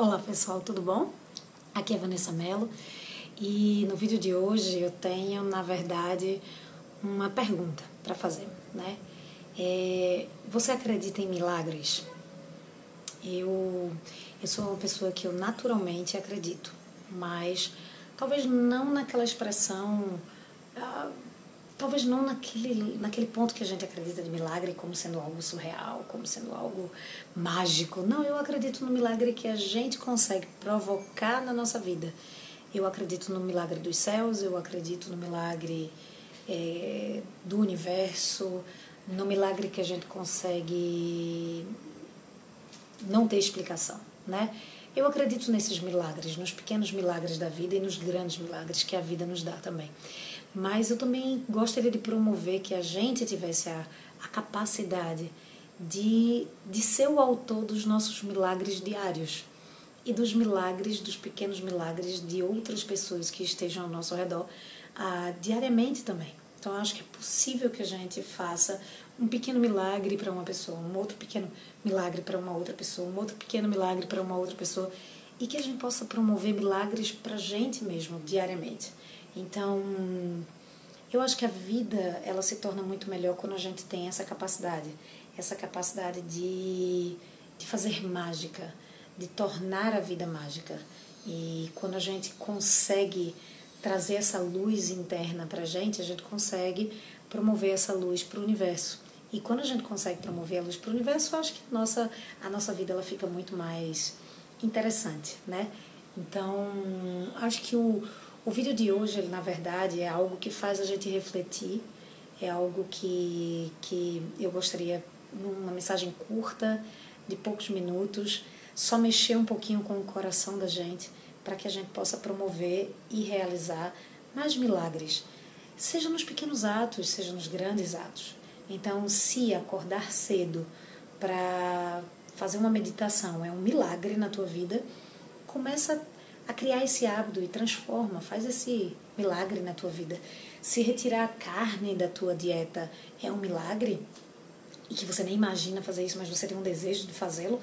Olá pessoal, tudo bom? Aqui é Vanessa Mello e no vídeo de hoje eu tenho, na verdade, uma pergunta para fazer, né? É, você acredita em milagres? Eu, eu sou uma pessoa que eu naturalmente acredito, mas talvez não naquela expressão, ah, talvez não naquele, naquele ponto que a gente acredita de milagre como sendo algo surreal, como sendo algo mágico. Não, eu acredito no milagre que a gente consegue provocar na nossa vida. Eu acredito no milagre dos céus, eu acredito no milagre é, do universo, no milagre que a gente consegue não ter explicação, né? Eu acredito nesses milagres, nos pequenos milagres da vida e nos grandes milagres que a vida nos dá também. Mas eu também gostaria de promover que a gente tivesse a, a capacidade de, de ser o autor dos nossos milagres diários e dos milagres, dos pequenos milagres de outras pessoas que estejam ao nosso redor ah, diariamente também. Então, acho que é possível que a gente faça um pequeno milagre para uma pessoa, um outro pequeno milagre para uma outra pessoa, um outro pequeno milagre para uma outra pessoa e que a gente possa promover milagres para a gente mesmo diariamente. Então, eu acho que a vida ela se torna muito melhor quando a gente tem essa capacidade, essa capacidade de, de fazer mágica, de tornar a vida mágica. E quando a gente consegue trazer essa luz interna para a gente, a gente consegue promover essa luz para o universo. E quando a gente consegue promover a luz para o universo, eu acho que a nossa, a nossa vida ela fica muito mais interessante, né? Então, acho que o, o vídeo de hoje, ele, na verdade, é algo que faz a gente refletir, é algo que, que eu gostaria, numa mensagem curta, de poucos minutos, só mexer um pouquinho com o coração da gente, para que a gente possa promover e realizar mais milagres, seja nos pequenos atos, seja nos grandes atos. Então, se acordar cedo para fazer uma meditação é um milagre na tua vida, começa a criar esse hábito e transforma, faz esse milagre na tua vida. Se retirar a carne da tua dieta é um milagre e que você nem imagina fazer isso, mas você tem um desejo de fazê-lo,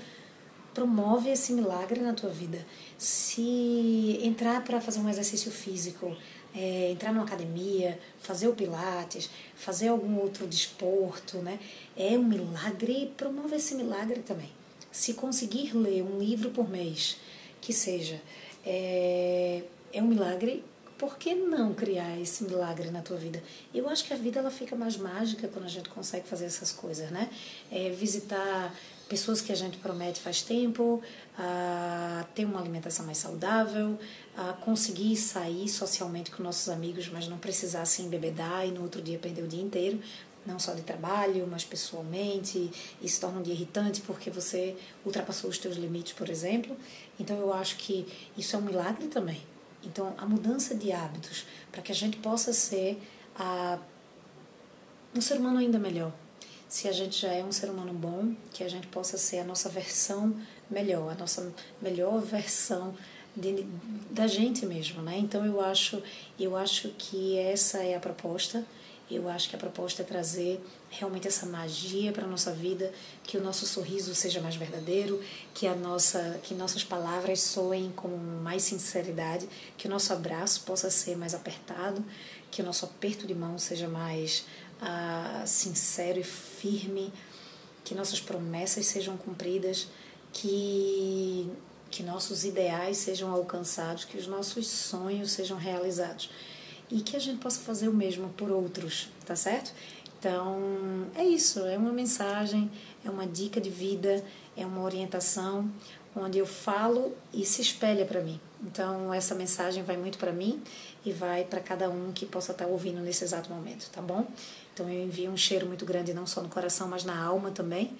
promove esse milagre na tua vida. Se entrar para fazer um exercício físico, é, entrar numa academia, fazer o pilates, fazer algum outro desporto, né? É um milagre promove esse milagre também. Se conseguir ler um livro por mês, que seja, é, é um milagre por que não criar esse milagre na tua vida? Eu acho que a vida ela fica mais mágica quando a gente consegue fazer essas coisas, né? É, visitar pessoas que a gente promete faz tempo, a ter uma alimentação mais saudável, a conseguir sair socialmente com nossos amigos, mas não precisar se embebedar e no outro dia perder o dia inteiro, não só de trabalho, mas pessoalmente, e se torna um dia irritante porque você ultrapassou os teus limites, por exemplo. Então eu acho que isso é um milagre também. Então a mudança de hábitos para que a gente possa ser a, um ser humano ainda melhor. Se a gente já é um ser humano bom, que a gente possa ser a nossa versão melhor, a nossa melhor versão de, da gente mesmo, né? Então eu acho, eu acho que essa é a proposta. Eu acho que a proposta é trazer realmente essa magia para a nossa vida, que o nosso sorriso seja mais verdadeiro, que a nossa, que nossas palavras soem com mais sinceridade, que o nosso abraço possa ser mais apertado, que o nosso aperto de mão seja mais ah, sincero e firme, que nossas promessas sejam cumpridas, que que nossos ideais sejam alcançados, que os nossos sonhos sejam realizados e que a gente possa fazer o mesmo por outros, tá certo? Então, é isso, é uma mensagem, é uma dica de vida, é uma orientação onde eu falo e se espelha para mim. Então, essa mensagem vai muito para mim e vai para cada um que possa estar tá ouvindo nesse exato momento, tá bom? Então, eu envio um cheiro muito grande, não só no coração, mas na alma também,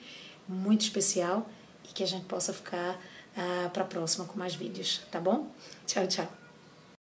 muito especial, e que a gente possa ficar ah, para a próxima com mais vídeos, tá bom? Tchau, tchau.